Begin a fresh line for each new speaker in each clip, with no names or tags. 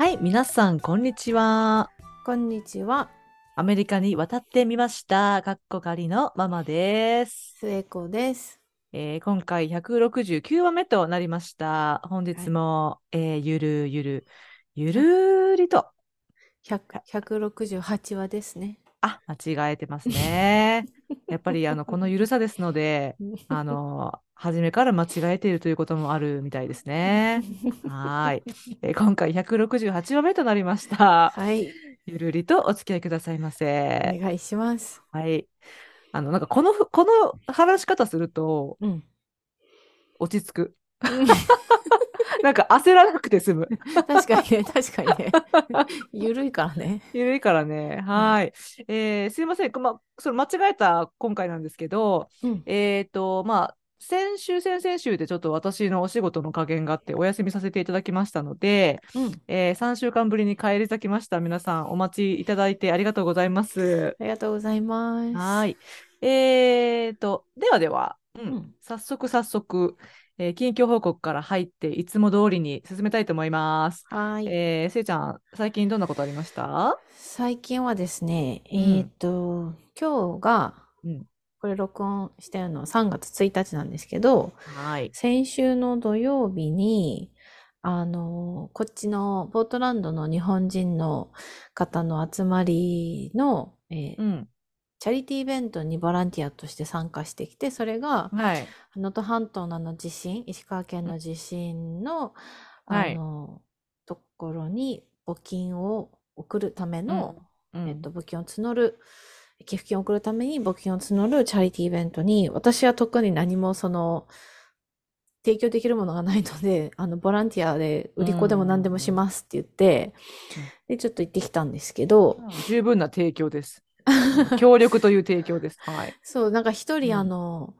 はい、皆さん、こんにちは。
こんにちは、
アメリカに渡ってみました。かっこかりのママです。
末子です。
えー今回169話目となりました。本日も、えーゆるゆる、ゆるりと、
100 168話ですね。
あ、間違えてますね。やっぱり、あの、このゆるさですので、あの、初めから間違えているということもあるみたいですね。はーい。えー今回168話目となりました。
はい、
ゆるりとお付き合いくださいませ。
お願いします。
はい。あの、なんかこのふ、この話し方すると
うん。
落ち着く。なんか焦らなくて済む。
確かにね、確かにね。ゆるいからね。
ゆるいからね。はい。えーすいません。ま、それ間違えた今回なんですけど、
うん。
えっと、まあ、先週、先々週でちょっと私のお仕事の加減があってお休みさせていただきましたので、
うん。
え3週間ぶりに帰り咲きました。皆さんお待ちいただいてありがとうございます。
ありがとうございます。
はい。えーと、ではでは、うん
うん
早速早速、えー近況報告から入って、いつも通りに進めたいと思います。
はい。
えー、せいちゃん、最近どんなことありました？
最近はですね、
うん
えっと、今日が
うん、
これ録音してるのは3月1日なんですけど、
はい。
先週の土曜日に、あの、こっちのポートランドの日本人の方の集まりの、えー
うん。
チャリティーイベントにボランティアとして参加してきて、それが
はい。
能登半島のあの地震、石川県の地震の、
はい。
あの、ところに募金を送るための、
うん。
えっと、募金を募る、寄付金を送るために募金を募るチャリティーイベントに、私は特に何もその、提供できるものがないので、あの、ボランティアで売り子でも何でもしますって言って、で、ちょっと行ってきたんですけど、
十分な提供です。協力という提供です。はい。
そう、なんか一
うん
人あの、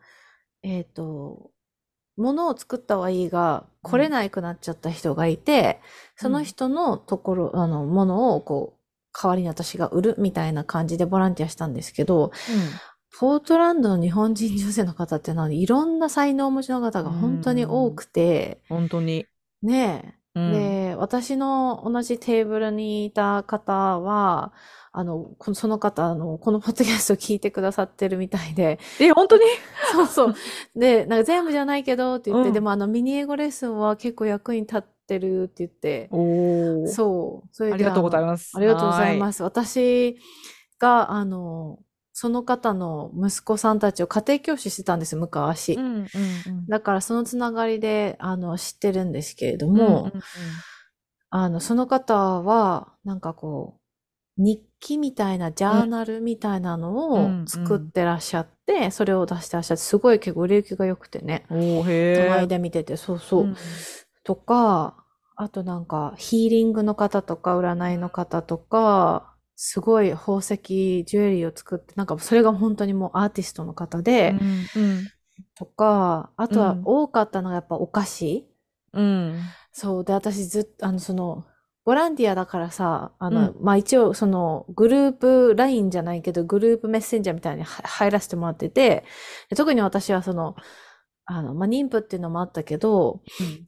えっと、物を作ったはいいが、来れなくなっちゃった人がいて、その人のところ、あの、ものをこう、代わりに私が売るみたいな感じでボランティアしたんですけど、ポートランドの日本人女性の方ってのはいろんな才能をお持ちの方が本当に多くて、
本当に。
ねえ、
うん
で、私の同じテーブルにいた方は、あの、このその方、あの、このポッドキャストを聞いてくださってるみたいで、
え、本当に？
そうそう。で、なんか全部じゃないけどって言って、
うん
でもあのミニ英語レッスンは結構役に立ってるって言って、
おー。
そう。それで
ありがとうござい
す。
ます。
ありがとうござい
す。
ます。私が、あの、その方の息子さんたちを家庭教師してたんです、昔。
うんうんうん。
だからそのつながりで、あの、知ってるんですけれど
うんうん
も、
うん
あの、その方は、なんかこう、日記みたいな、ジャーナルみたいなの
うん
を作ってらっしゃって、それを出してらっしゃって、すごい結構売れ行きが良くてね。
おー、へー。
隣で見てて、そうそう。
ん
とか、あとなんか、ヒーリングの方とか、占いの方とか、すごい宝石、ジュエリーを作って、なんかそれが本当にもうアーティストの方で、
うん
とか、あとは
うん
多かったのがやっぱお菓子。
うん。うん。
そう。で、私ずっと、あの、その、ボランティアだからさ、あの、
う
まあ、一応、その、グループ LINE じゃないけど、グループメッセンジャーみたいには入らせてもらってて、で特に私はその、あの、まあ、妊婦っていうのもあったけど、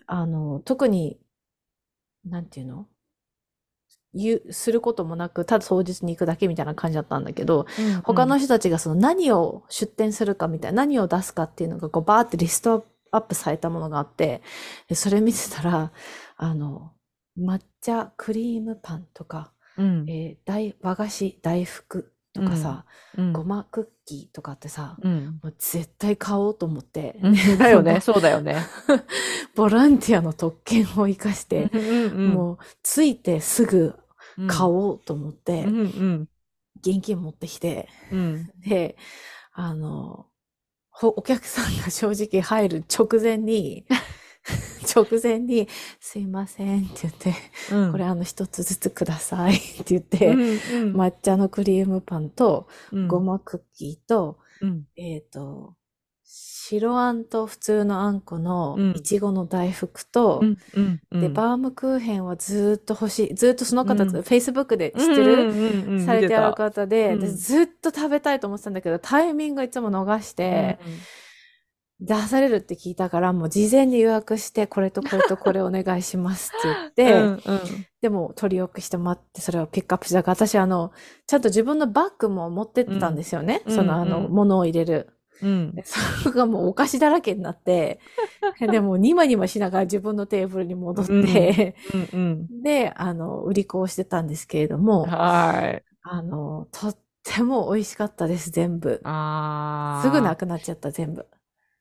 あの、特に、なんていうの？言う、することもなく、ただ当日に行くだけみたいな感じだったんだけど、他の人たちがその何を出店するかみたいな、何を出すかっていうのがこうバーってリストアップされたものがあって、でそれ見てたら、あの、抹茶クリームパンとか、
うん、
えー大和菓子大福とかさ、
うん。
ごまクッキーとかってさ、
うん。
もう絶対買おうと思って、
うん。だよね、そうだよね。
ボランティアの特権を生かして、
うん
もうついてすぐ
うん、
買おうと思って、
うんうん
現金持ってきて、
うん。
で、あの、ほお客さんが正直入る直前に、直前に、すいませんって言って、
うん。
これあの一つずつくださいって言って、
うんうん。
抹茶のクリームパンと、
うん。
ごまクッキーと、
うん。
えっ、と、白あんと普通のあんこの
うん。
いちごの大福と、
うんうんうん。
で、バームクーヘンはずーっと欲しい。ずーっとその方、
うん。
Facebook で知ってる、
うんうんうん。
されてある
見
方で、
うん。
でずっと食べたいと思ってたんだけど、タイミングいつも逃して、出されるって聞いたから、もう事前に予約して、これとこれとこれお願いしますって言って、
うんうん。
でも取り置きして待って、それをピックアップしたから、私あの、ちゃんと自分のバッグも持ってってたんですよね。
うん。
そのあの、
うんうん。
物を入れる。
うん
でそれがもうお菓子だらけになって、でもニマニマしながら自分のテーブルに戻って、
うんうん
で、あの、売り子をしてたんですけれども、
はい。
あの、とっても美味しかったです、全部。
ああ。
すぐなくなっちゃった、全部。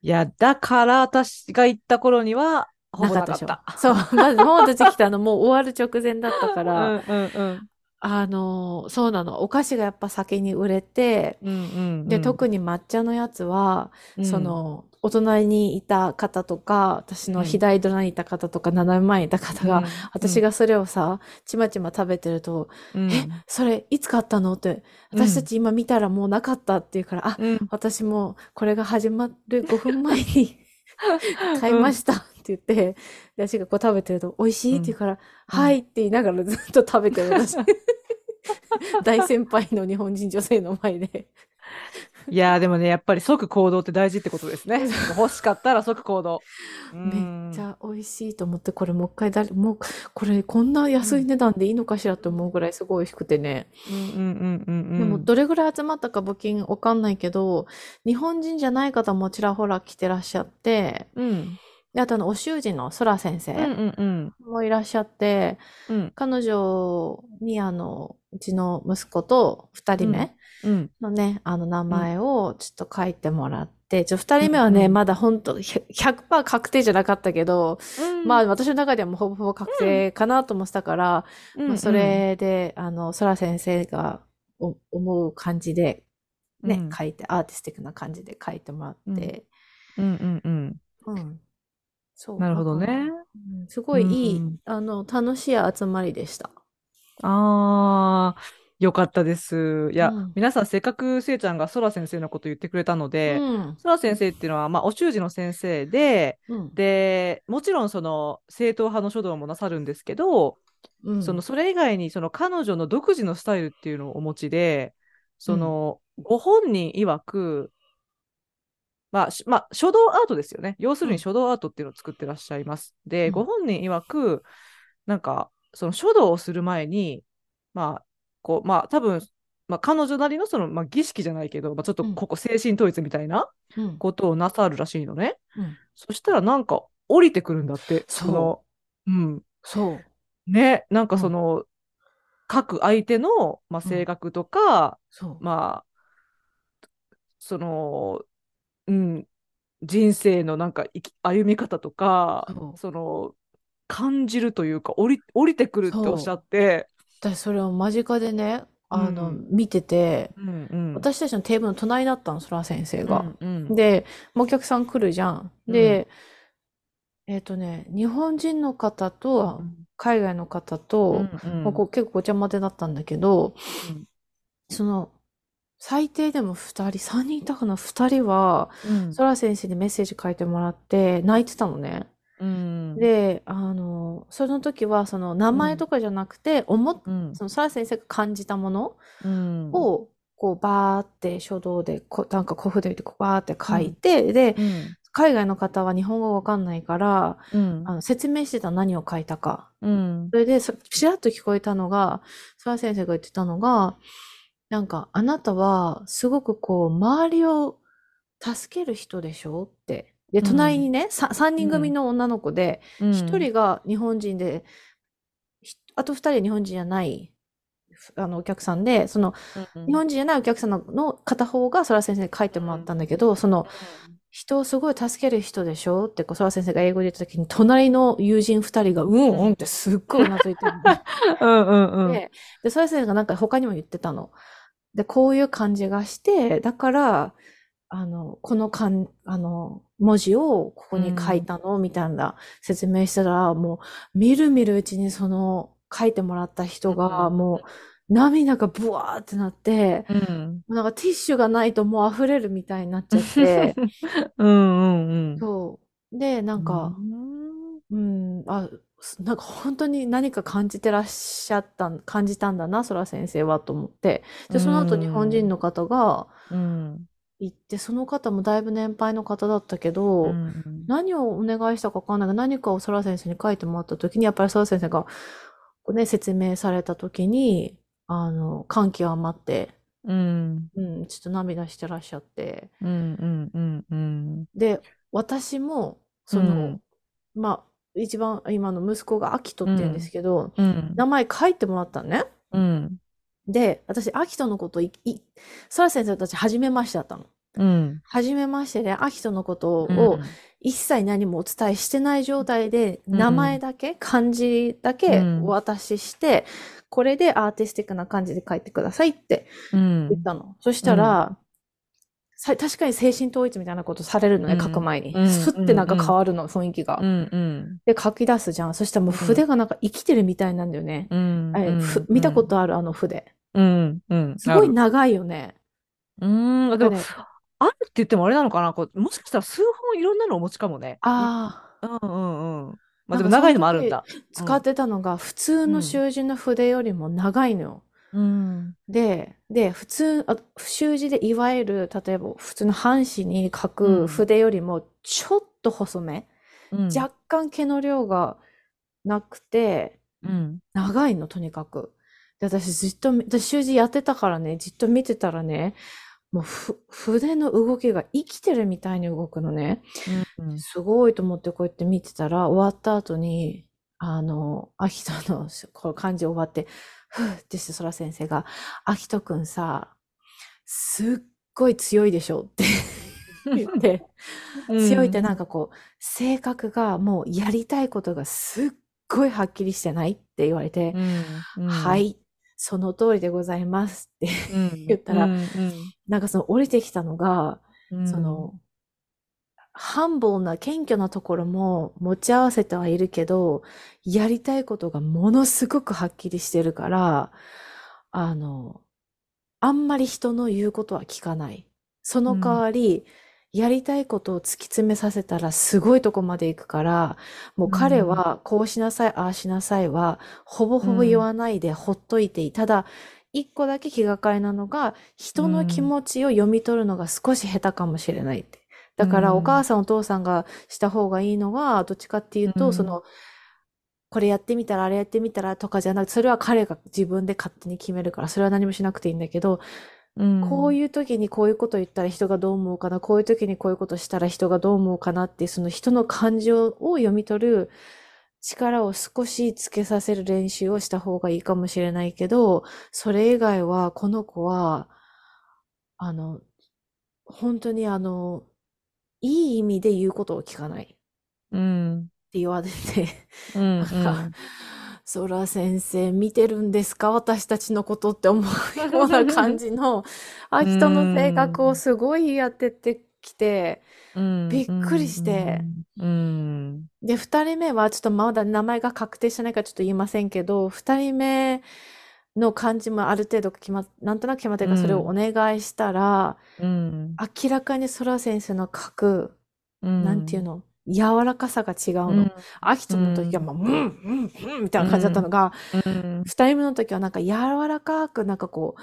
いや、だから私が行った頃には、ほぼなかっ
でしょ
た。。
そう、まず、ママたち来たのもう終わる直前だったか
うん
ら、
うんうん。
あの、そうなの、お菓子がやっぱ先に売れて、
うんうん
で、特に抹茶のやつは、
に
そ、の、お隣にいた方とか、私の左隣にいた方とか、斜め前にいた方が、私がそれをさ、ちまちま食べてると、
うん、
え、それいつ買ったの？って、私たち今見たらもうなかったっていうから、あ、
うん、
私もこれが始まる5分前に 買いましたって言って、で私がこう食べてると、美味しいって言うから、はいって言いながらずっと食べてる私。大先輩の日本人女性の前で。
いやーでもね、やっぱり即行動って大事ってことですね。欲しかったら即行動。
めっちゃ美味しいと思って、これもう一回だれ、もう、これこんな安い値段でいいのかしらと思うぐらいすごい美味しくてね。
うんうんうんうんうん。
でも、どれぐらい集まったか募金わかんないけど、日本人じゃない方もちらほら来てらっしゃって、
うん、
であとあの、お習字の空先生
うんうんうん。
もいらっしゃって、
うん。
彼女にあの、うちの息子と二人目
うん。
のね、あの名前をちょっと書いてもらって、ちょ、二人目はね、
うん
まだ本当100%確定じゃなかったけど、
うん。
まあ私の中ではもうほぼほぼ確定かなと思ってたから、
うん
まあそれで、あの、空先生がお思う感じで、ね、
うん。
書いて、アーティスティックな感じで書いてもらって、
うんうんうん。
うん。そう。
なるほどね
すごいいい、
うん
あの、楽しい集まりでした。
ああ、よかったです。いや、
うん
皆さんせっかくせいちゃんがそら先生のこと言ってくれたので、
うん。
そら先生っていうのは、まあ、お習字の先生で、
うん。
で、もちろんその正統派の書道もなさるんですけど、
うん
そのそれ以外にその彼女の独自のスタイルっていうのをお持ちで、その、ご本人曰く、まあ、しまあ、書道アートですよね。要する
うん
に書道アートっていうのを作ってらっしゃいます。で、
うん
ご本人曰く、なんか、その書道をする前に、まあ、こう、まあ、多分、まあ、彼女なりのその、まあ、儀式じゃないけど、まあ、ちょっと
うん
ここ精神統一みたいな
うん。
ことをなさるらしいのね。
うん
そしたらなんか降りてくるんだって。
そう
の、うん。
そう。
ね、なんか
うん
その、各相手の、まあ、
うん
性格とか。まあ、その、うん、人生のなんか歩み方とか
そ
の、感じるというか、降り、降りてくるっておっしゃって、
私それを間近でね、あの、
うん。
見てて、
うんうん。
私たちのテーブルの隣だったの、そら先生が。
うんうん、
で、お客さん来るじゃん。で、えっとね、日本人の方
う
と
ん
海外の方
う
と、
んうん。
まあこう結構ごちゃ混ぜだったんだけど、
うん。
その、最低でも2人、3人いたかな ?2 人は、
うん。
そら先生にメッセージ書いてもらって泣いてたのね。
うん。
で、あの、その時は、その名前とかじゃなくて、思っ
うん。
そのそら先生が感じたもの
うん。
を、こう、バーって書道で、こなんか小筆でこうバーって書いて、で、
うん。
海外の方は日本語わかんないから、
うん。
あの説明してた何を書いたか。
うん。
それで、そちらっと聞こえたのが、澤先生が言ってたのが、なんか、あなたは、すごくこう、周りを助ける人でしょ？って。で、
うん。
隣にね、さ3人組の女の子で、
うん。
1人が日本人で、ひあと2人は日本人じゃない、あの、お客さんで、その、日本人じゃないお客さんのの片方が、そら先生に書いてもらったんだけど、その、人をすごい助ける人でしょ？って、こう、そら先生が英語で言った時に、隣の友人2人が、うんうんってすっごいうなずいてる。
うんうんうん。
で、で、そら先生がなんか他にも言ってたの。で、こういう感じがして、だから、あの、このかん、あの、文字をここに書いたの、みたいな説明したら、もう、みるみるうちにその、書いてもらった人が、
うん。
もう、涙がブワーってなって、
うん。
なんかティッシュがないともう溢れるみたいになっちゃって、
うんうんうん。
そう。で、なんか、
うん。
うん、あ、すなんか本当に何か感じてらっしゃったん、感じたんだな、そら先生はと思って。で、その後日本人の方が、
うん
行って、その方もだいぶ年配の方だったけ
う
ど、
ん。
何をお願いしたかわかんないが、何かをソラ先生に書いてもらった時に、やっぱりソラ先生が、こうね、説明された時に、あの、感極まって、
うん。
うん、ちょっと涙してらっしゃって。
うん。うん。うん。うん。
で、私も、その、まあ、一番今の息子がアキトって言うんですけど、
うん。
名前書いてもらったのね。
うん。
で、私、アキトのことい、い、ソラ先生たち初めましてだったの。
うん。
初めましてで、アキトのこと
うん
を一切何もお伝えしてない状態で、
うん
名前だけ、漢字だけ
うん
お渡しして、これでアーティスティックな感じで書いてくださいって
うん
言ったの。そしたら、さ確かに精神統一みたいなことされるのね、
うん
書く前に
うん。
スッてなんか変わるの、雰囲気が
う。ん。うん。
で、書き出すじゃん。そしたらもう筆がなんか生きてるみたいなんだよね。
うん。
見たことある、あの筆。
うん。うん。
すごい長いよね。
うん。でもあるって言ってもあれなのかな？こうもしかしたら数本いろんなのお持ちかもね。
ああ。
うんうんうん。まあでも長いのもあるんだ。
使ってたのが普通の習字の筆よりも長いのよ。
うん。
で、で、普通、あ習字でいわゆる、例えば普通の半紙に書
うん
く筆よりもちょっと細め、
うん。
若干毛の量がなくて、
うん。
長いの、とにかく。で、私ずっと、私習字やってたからね、じっと見てたらね、もうふ筆の動きが生きてるみたいに動くのね。
うん。
すごいと思ってこうやって見てたら、終わった後に、あの、秋人のこの漢字終わって、ふーってして、そら先生が、秋人くんさ、すっごい強いでしょって 言って、強いってなんかこう、性格がもうやりたいことがすっごいはっきりしてないって言われて、
うん。
は。い、その通りでございますって、
うん。
言ったら
うん。
なんかその降りてきたのが、
うん。
その、ハンボーな謙虚なところも持ち合わせてはいるけど、やりたいことがものすごくはっきりしてるから、あの、あんまり人の言うことは聞かない。その代わり、やりたいことを突き詰めさせたらすごいとこまで行くから、もう彼はこうしなさい、ああしなさいは、ほぼほぼ言わないでほっといていい。ただ、一個だけ気がかりなのが、人の気持ちを読み取るのが少し下手かもしれないって。だから
うん
お母さんお父さんがした方がいいのは、どっちかっていうと、
うん
その、これやってみたら、あれやってみたらとかじゃなくて、それは彼が自分で勝手に決めるから、それは何もしなくていいんだけど、
うん。
こう
い
いう時にこういうこと言ったら人がどう思うかな、こういう時にこういうことしたら人がどう思うかなってその人の感情を読み取る力を少しつけさせる練習をした方がいいかもしれないけど、それ以外は、この子は、あの、本当にあの、いい意味で言うことを聞かないって
うん。
言われて、
うん。
なんか、ソラ先生見てるんですか？私たちのことって思うような感じの、あ、人の性格をすごいやってってきて、
うん。
びっくりして
うん。
で、二人目はちょっとまだ名前が確定してないからちょっと言いませんけど、二人目の漢字もある程度決まっ、なんとなく決まってるからそれをお願いしたら、
うん。
明らかにソラ先生の書く、
うん。
なんていうの、柔らかさが違うの。アキトの時はもう、うん、うん、うん、みたいな感じだったのが、
うん。
二人目の時はなんか柔らかく、なんかこ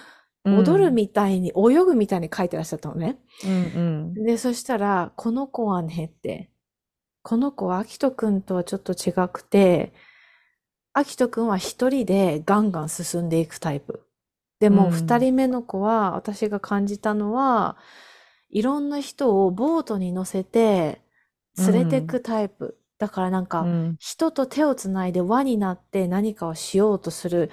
う、
うん。
踊るみたいに、泳ぐみたいに書いてらっしゃったのね。
うん。
で、そしたら、この子はねって、この子はアキトくんとはちょっと違くて、アキトくんは一人でガンガン進んでいくタイプ。でも、
うん
二人目の子は、私が感じたのは、いろんな人をボートに乗せて、連れてくタイプ。だからなんか、
うん。
人と手をつないで輪になって何かをしようとする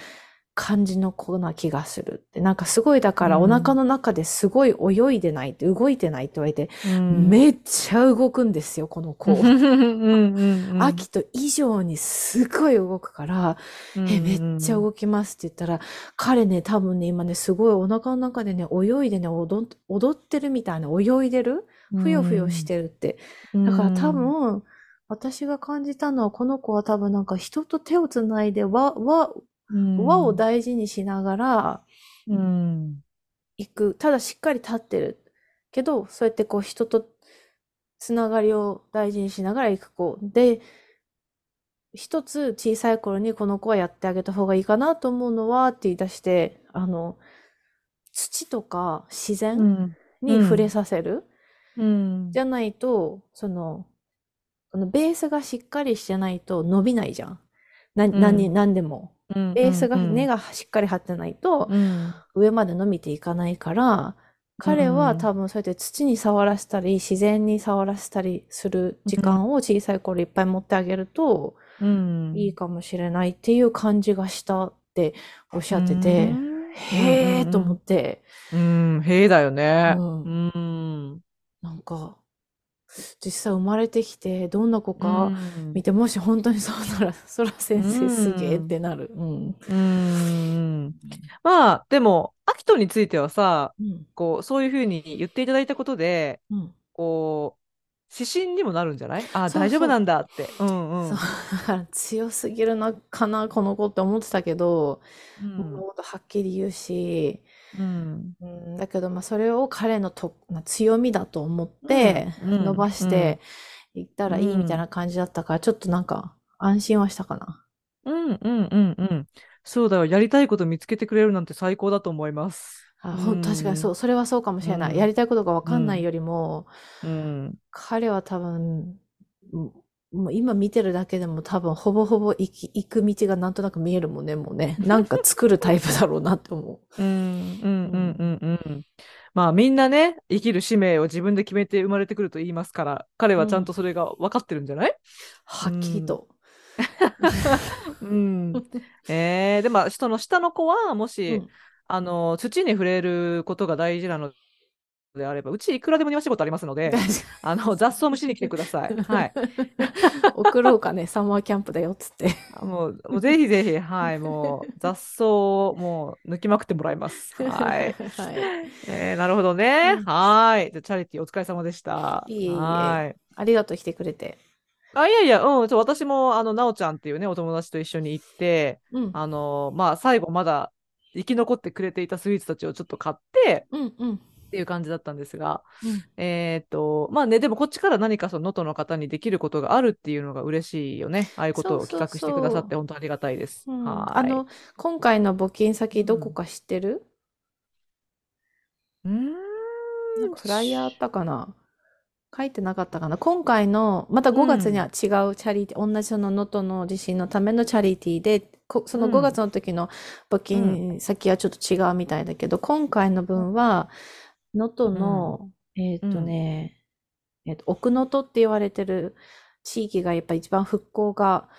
感じの子な気がするって。なんかすごいだから
うん
お腹の中ですごい泳いでないって、動いてないって言われて、
うん。
めっちゃ動くんですよ、この子。
うん。うん。
秋と以上にすごい動くから、え、めっちゃ動きますって言ったら、彼ね、多分ね、今ね、すごいお腹の中でね、泳いでね、踊っ踊ってるみたいな、泳いでる？ふよふよしてるって。だから多分、私が感じたのは、この子は多分なんか人と手をつないで輪、輪、
うん、
輪を大事にしながら
うん。
行く。ただしっかり立ってる。けど、そうやってこう人とつながりを大事にしながら行く子。で、一つ小さい頃にこの子はやってあげた方がいいかなと思うのはって言い出して、あの、土とか自然、
うん。
に触れさせる。
うん。
じゃないと、その、このベースがしっかりしてないと伸びないじゃん。な、
ん
何、何でも。
うん
ベースが、
うん
根がしっかり張ってないと、
うん。
上まで伸びていかないから、彼
うん
は多分そうやって土に触らせたり、自然に触らせたりする時間を小さい頃いっぱい持ってあげると
うん。
いいかもしれないっていう感じがしたっておっしゃってて、
うん
へーと思って、
うん、へえだよね。
う
うん。
なんか、実際生まれてきてどんな子か
うん
見て、もし本当にそうなら、そら先生すげえ
うん
ってなる。うん。
うん。まあ、でも、アキトについてはさ、
うん。
こう、そういうふうに言っていただいたことで、
うん。
こう、指針にもなるんじゃない？あ、大丈夫なんだって。
強すぎるのかな、この子って思ってたけど、
うん
物事はっきり言うし、
うん
うん、だけど、まあ、それを彼のと、まあ強みだと思って、伸ばしていったらいいみたいな感じだったから、ちょっとなんか、安心はしたかな。
うんうんうんうん。そうだよ。やりたいこと見つけてくれるなんて最高だと思い
あ、ほん、確かにそうう、それはそうかもしれない。
うん
やりたいことがわかんないよりも、
ん。
彼は多分、ももう今見てるだけでも多分ほぼほぼ行き、行く道がなんとなく見えるもんね、もうね。なんか作るタイプだろうなって思う。
うんうんうんうんうん。まあみんなね、生きる使命を自分で決めて生まれてくると言いますから、彼はちゃんとそれが分かってるんじゃない？
はっきりと。
うん。えー、でも、その下の子は、もし、
うん
あの、土に触れることが大事なのであれば、うちいくらでも庭仕事ありますので、あの、雑草むしに来てください。はい。
送ろうかね、サマーキャンプだよっつって。
もう、もうぜひぜひ、はい、もう、雑草をもう抜きまくってもらいます。はい。
はい。
えー、なるほどね。
うん
はい。じゃあチャリティーお疲れ様でした。
いえいえ
はい。
ありがとう来てくれて。
あ、いやいや、うん、ちょ私も、あの、なおちゃんっていうね、お友達と一緒に行って、
うん。
あの、まあ、最後まだ生き残ってくれていたスイーツたちをちょっと買って
うんうん。
っていう感じだったんですが、
うん。
えっと、まあね、でもこっちから何かその能登の方にできることがあるっていうのが嬉しいよね。ああいうことを企画してくださって本当ありがたいです。
あの、今回の募金先どこか知ってる、
うーん、
なんかフライヤーあったかな？書いてなかったかな？今回の、また5月には違うチャリティー、同じその能登の地震のためのチャリティーで、こその
うん。
5月の時の募金先はちょっと違うみたいだけど、今回の分は、能登の、えっとね、えっと、奥能登って言われてる地域がやっぱ一番復興が、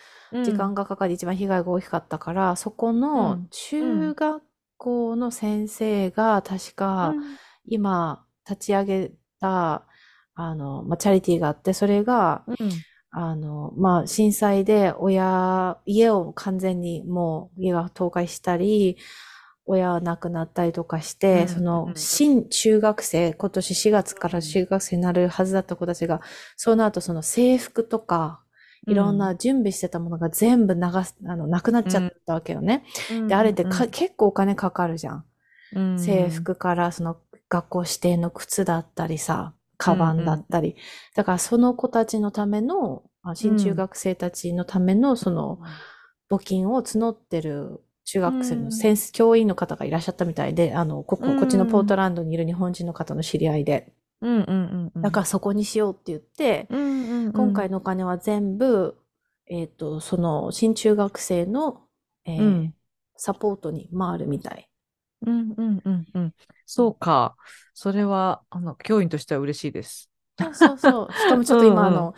時間がかかり一番被害が大きかったから、そこ
う
の
ん。
中学校の先生が確か、今立ち上げた、あの、まあ、チャリティーがあって、それが、
うん、うん。
あの、まあ、震災で親、家を完全にもう家が倒壊したり、親は亡くなったりとかして、
うん
その
うん、
新中学生、今年4月から中学生になるはずだった子たちが、その後その制服とか、いろんな準備してたものが全部流す、あの、なくなっちゃったわけよね。で、あれってか、結構お金かかるじゃん。
うん
制服からその学校指定の靴だったりさ、カバンだったり。だからその子たちのための、あ新中学生たちのためのその募金を募ってる中学生の先生、教員の方がいらっしゃったみたいで、あの、ここ、
うん
こっちのポートランドにいる日本人の方の知り合いで。
うんうんうんうん、
だからそこにしようって言って、
うんうんうん、
今回のお金は全部、えっ、と、その新中学生の、えー
うん
サポートに回るみたい。
うんうんうんうん。そうか。それは、あの、教員としては嬉しいです。
そうそうそう。しかもちょっと今、
うんうん
あの、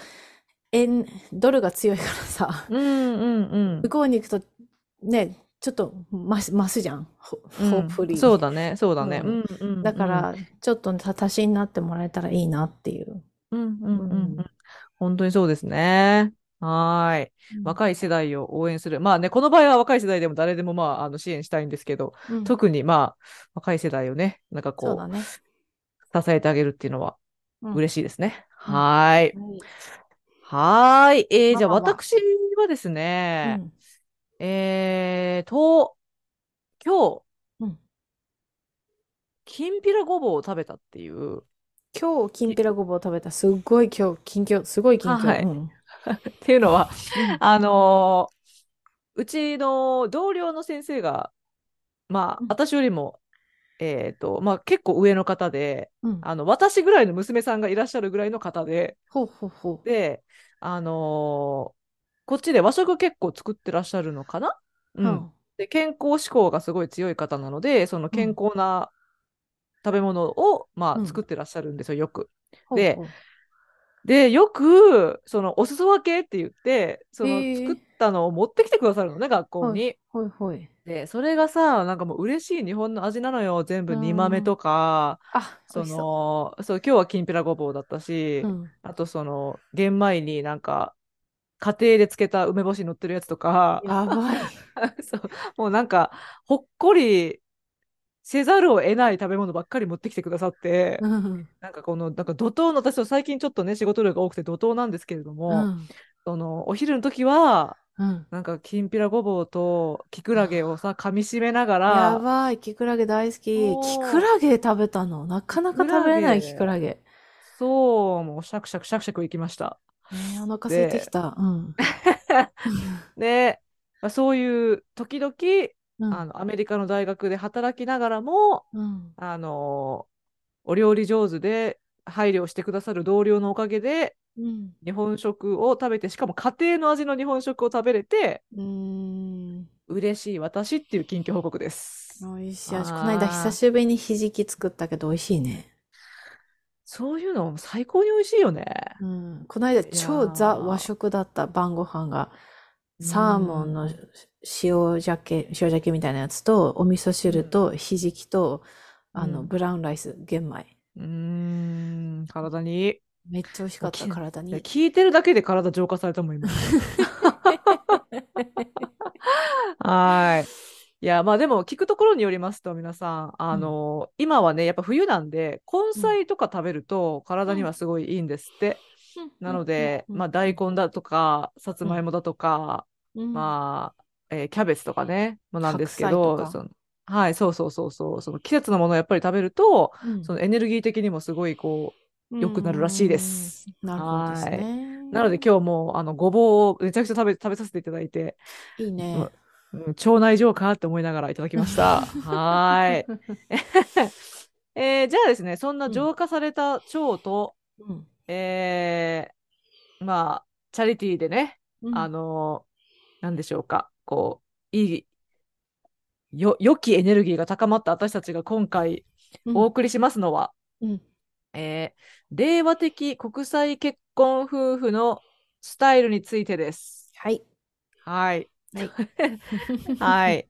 円、ドルが強いからさ、
うんうん
向こうに行くと、ね、ちょっと増す、増すじゃん。ホ
うん。
ホープフリー。
そうだね、そうだね。
う
うんんうんうん。
だから、ちょっと足しになってもらえたらいいなっていう。
うんうんうん。本当にそうですね。はーい。若い世代を応援する。まあね、この場合は若い世代でも誰でもまあ、あの支援したいんですけど、
うん
特にまあ、若い世代をね、なんかこう、
ね。
支えてあげるっていうのは
うん
嬉しいですね。
うん
はーい。
はい。
えー、じゃあ私はですね、
うん
えーと、今日、
うん
きんぴらごぼうを食べたっていう、
今日、きんぴらごぼう食べた。すっごい今日、近況、すごい近況。
はい
うん
っていうのは、あのーうちの同僚の先生が、まあ、
うん
私よりもえっと、まあ結構上の方で、
うん。
あの、私ぐらいの娘さんがいらっしゃるぐらいの方で、
ほうほうほう。
で、あのーこっちで和食結構作ってらっしゃるのかな？うん。
は
で、健康志向がすごい強い方なので、その健康な食べ物を、まあ、
うん
作ってらっしゃるんですよ、よく。
あ
で
ほうほう
で、よく、その、お裾分けって言って、その、作ったのを持ってきてくださるのね、学校に。
ほいほい。
で、それがさ、なんかもう嬉しい日本の味なのよ。全部
うん
煮豆とか、
あ、
その、そう、今日はきんぴらごぼうだったし、
う。うん。
あとその、玄米になんか、家庭で漬けた梅干し乗ってるやつとか、
やばい。
そう、もうなんか、ほっこりせざるを得ない食べ物ばっかり持ってきてくださって、
うん。
なんかこの、なんか怒涛の、私は最近ちょっとね、仕事量が多くて怒涛なんですけれど
う
も、
ん。
その、お昼の時は、
うん。
なんか、きんぴらごぼうときくらげをさ、噛みしめなが
や
ら、
ばい、キクラゲ大好き。
そう
キクラゲ食べたの？なかなか食べれないキクラゲ。
そう、もうシャクシャクシャクシャクいきました。
えー、お腹空いてきた。うん。
で、まあ、そういう、時々、
うん。
あの、アメリカの大学で働きながらも、
うん。
あのお料理上手で配慮してくださる同僚のおかげで、
うん。
日本食を食べて、しかも家庭の味の日本食を食べれて、
うーん。
嬉しい私っていう近況報告です。
美味しい。この間久しぶりにひじき作ったけど美味しいね。
そういうの最高に美味しいよね。
うん。この間超ザ和食だった晩ご飯が、サーモンの塩鮭、塩鮭みたいなやつと、お味噌汁とひじきと、あの、
うん
ブラウンライス、玄米。
うーん、体に。
めっちゃ美味しかった、
き
体に。
聞いてるだけで体浄化されたもん、今。はーい。いや、まあでも聞くところによりますと、皆さん、あの今はね、やっぱ冬なんで、根菜とか食べると体にはすごいいいんですって。なので、まあ大根だとか、さつまいもだとか、
うん、
まあ、えーキャベツとかね、もなんですけど、
か。
そのはい、そうそうそうそう、その季節のものをやっぱり食べると、
うん。
そのエネルギー的にもすごいこう、良くなるらしいです。
うん。なるほどですね。
なので今日もあのごぼうをめちゃくちゃ食べ食べさせていただいて、
いいね。
うん腸内浄化って思いながらいただきました。はーい。えーじゃあですね、そんな浄化された腸と、
うん
えーまあ、チャリティーでね、
うん
あのーなんでしょうか、こう、いい、よ、良きエネルギーが高まった私たちが今回お送りしますのは、
うん
えー令和的国際結婚夫婦のスタイルについてです。
はい。
はい。
はい。
はい。っ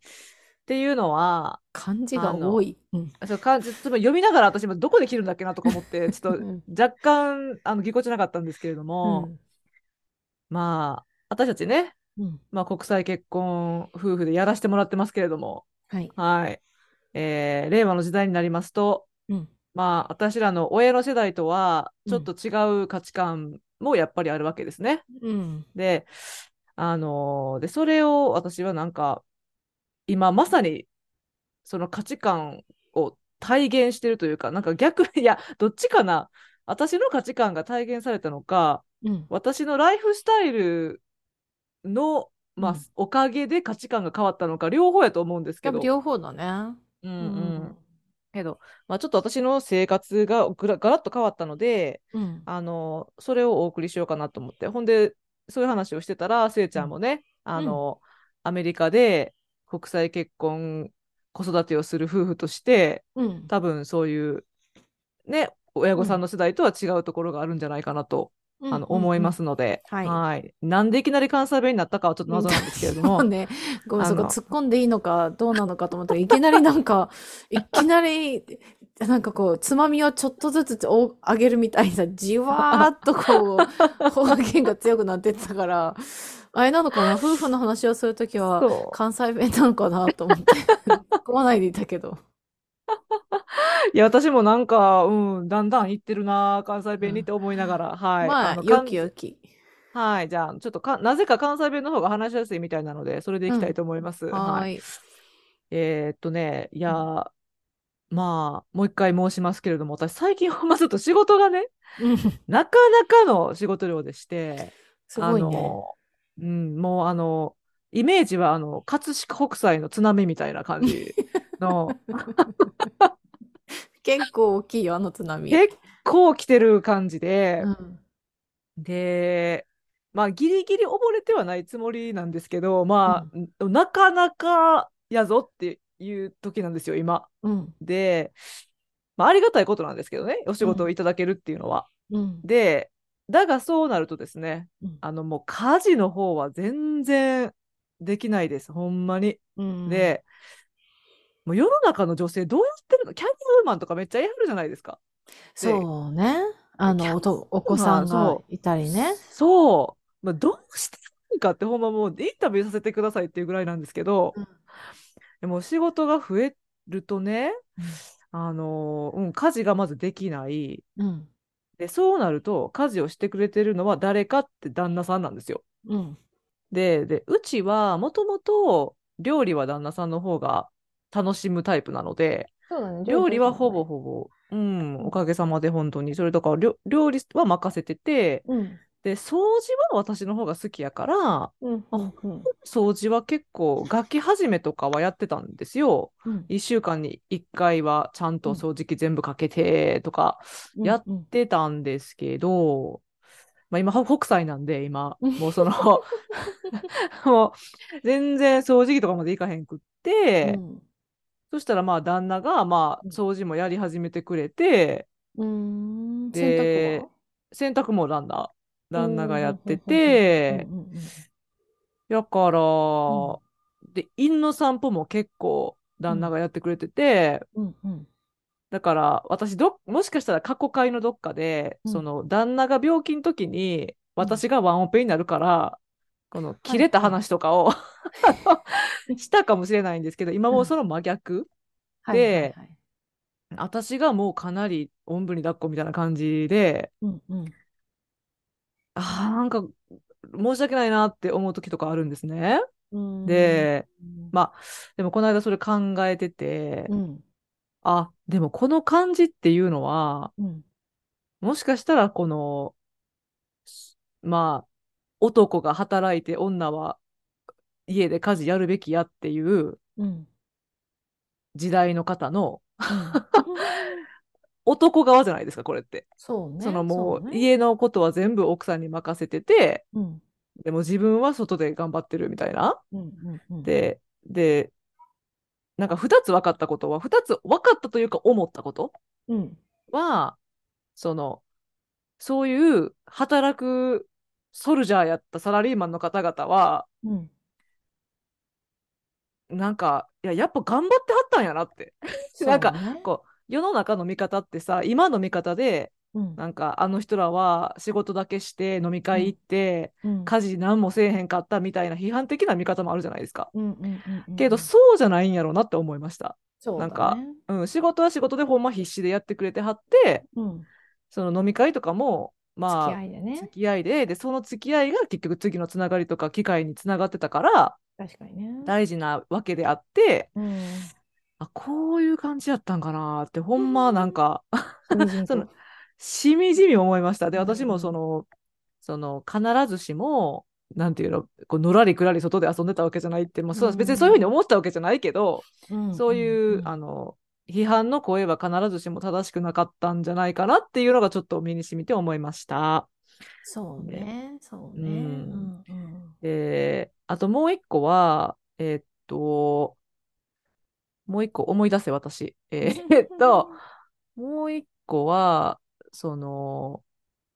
ていうのは、
漢字が多い。うん
そうかちょっと読みながら私今どこで切るんだっけなとか思って、ちょっと
うん
若干あのぎこちなかったんですけれども、まあ、私たちね、
うん
まあ、国際結婚夫婦でやらせてもらってますけれども、
はい。
はい。えー令和の時代になりますと、
うん
まあ、私らの親の世代とは
うん
ちょっと違う価値観もやっぱりあるわけですね。
うん
で、あのーで、それを私はなんか、今まさにその価値観を体現してるというか、なんか逆に、いや、どっちかな。私の価値観が体現されたのか、
うん
私のライフスタイルの、まあ、
うん
おかげで価値観が変わったのか、両方やと思うんですけど。
両方だね。
うん
う
うん。けど、まあ、ちょっと私の生活がぐらガラッと変わったので、
うん
あの、それをお送りしようかなと思って。ほんで、そういう話をしてたら、せいちゃんもね、あの、アメリカで国際結婚、子育てをする夫婦として、
うん。
多分そういう、ね、親御さんの世代とは違うところがあるんじゃないかなと、
うん。
思いますので、
うんうんはい。
なんでいきなり関西弁になったかはちょっと謎なんですけれども、
そうね。ごめん、突っ込んでいいのかどうなのかと思ったらいきなりなんか、いきなり、なんかこう、つまみをちょっとずつお上げるみたいな、じわーっとこう、方言が強くなってったから、あれなのかな夫婦の話をするときは、
そう
関西弁なのかなと思って、込まないでいたけど。
いや、私もなんか、うん、だんだん行ってるな、関西弁にって思いながら、はい。
まあ、
の
よきよき。
はい、じゃあ、ちょっとか、なぜか関西弁の方が話しやすいみたいなので、それでいきたいと思います。はい。
はーい。
えーっとね、いやー、まあ、もう一回申しますけれども、私、最近ほんまちょっと仕事がね、
うん
なかなかの仕事量でして、あ
すごいね。
の、うん、もうあの、イメージは、あの、葛飾北斎の津波みたいな感じの、
結構大きいよ、あの津波。
結構来てる感じで、
うん。
で、まあ、ギリギリ溺れてはないつもりなんですけど、まあ、なかなかやぞっていう時なんですよ、今。
うん。
で、まあ、ありがたいことなんですけどね、お仕事をいただけるっていうのは。
うん。
で、だがそうなるとですね、
うん
あのもう家事の方は全然できないです、ほんまに。
うん、
で、もう世の中の女性どうやってるの？キャリアウーマンとかめっちゃやるじゃないですか。
そうね。あの、おとお子さんが
そ
いたりね。
そう。まあ、どうしてるのかってほんまもうインタビューさせてくださいっていうぐらいなんですけど、
うん
でも仕事が増えるとね、あのうん、家事がまずできない。
うん。
で、そうなると家事をしてくれてるのは誰かって旦那さんなんですよ。
うん。
で、で、うちはもともと料理は旦那さんの方が楽しむタイプなので、
ね。
料理はほぼほぼ、うん、おかげさまで本当に、それとか料料理は任せてて、
うん。
で、掃除は私の方が好きやから、
うん。うん。うん。
掃除は結構、楽器始めとかはやってたんですよ。
うん。
1週間に1回はちゃんと掃除機全部かけてとかやっ
うん。
てたんですけど、まあ今、ほ北斎なんで、今、
う ん
もうその、もう全然掃除機とかまでいかへんくって、
うん
そしたらまあ旦那がまあ
うん
掃除もやり始めてくれて、
うーん。洗
で
濯は？
洗濯も旦那、旦那がやってて、
うんうんうん
やから、で、犬の散歩も結構旦那がやってくれてて、だから私ど、もしかしたら過去回のどっかで、その旦那が病気の時に私がワンオペになるから、この切れた話とかを、したかもしれないんですけど、今もその真逆、
はいはいはい
私がもうかなりおんぶに抱っこみたいな感じで、
うんうん
あーなんか申し訳ないなって思う時とかあるんですね。
うん。
で、
うん。
まあ、でもこの間それ考えてて、
うん。
あ、でもこの感じっていうのは、
うん。
もしかしたらこの、すまあ、男が働いて女は家で家事やるべきやっていう
うん。
時代の方の
うん
男側じゃないですか、これって。
そうね。
そのも
そうね
家のことは全部奥さんに任せてて、
うん
でも自分は外で頑張ってるみたいな。
うんうんうん、
で、で、なんか2つ分かったことは、2つ分かったというか思ったこと
うん
は、その、そういう働くソルジャーやったサラリーマンの方々は、
うん、
なんか、いや、やっぱ頑張ってはったんやなって。なんかこう、世の中の見方ってさ、今の見方で、
うん。
なんか、あの人らは仕事だけして飲み会行って、
うん。
家事何もせえへんかったみたいな批判的な見方もあるじゃないですか。けど、そうじゃないんやろうなって思いました。
そうだね。
なんかうん、仕事は仕事でほんま必死でやってくれてはって、
うん、
その飲み会とかも、まあ、
付き合いでね。
付き合いで、で、その付き合いが結局次のつながりとか機会につながってたから、
確かにね。
大事なわけであって、
うん、
あ、こういう感じやったんかなって、ほんまなんか、
しみじみと。
そのしみじみ思いました。で、私もその、その、必ずしも、なんていうの、こうのらりくらり外で遊んでたわけじゃないって、まあ、別にそういうふうに思ってたわけじゃないけど、
うん
そういう、
ん
あの、批判の声は必ずしも正しくなかったんじゃないかなっていうのがちょっと身に染みて思いました。
そうね、そうね。
うん
うんうん。
で、あともう一個は、えーっと、もう一個思い出せ、私。えー えっと、もう一個は、その、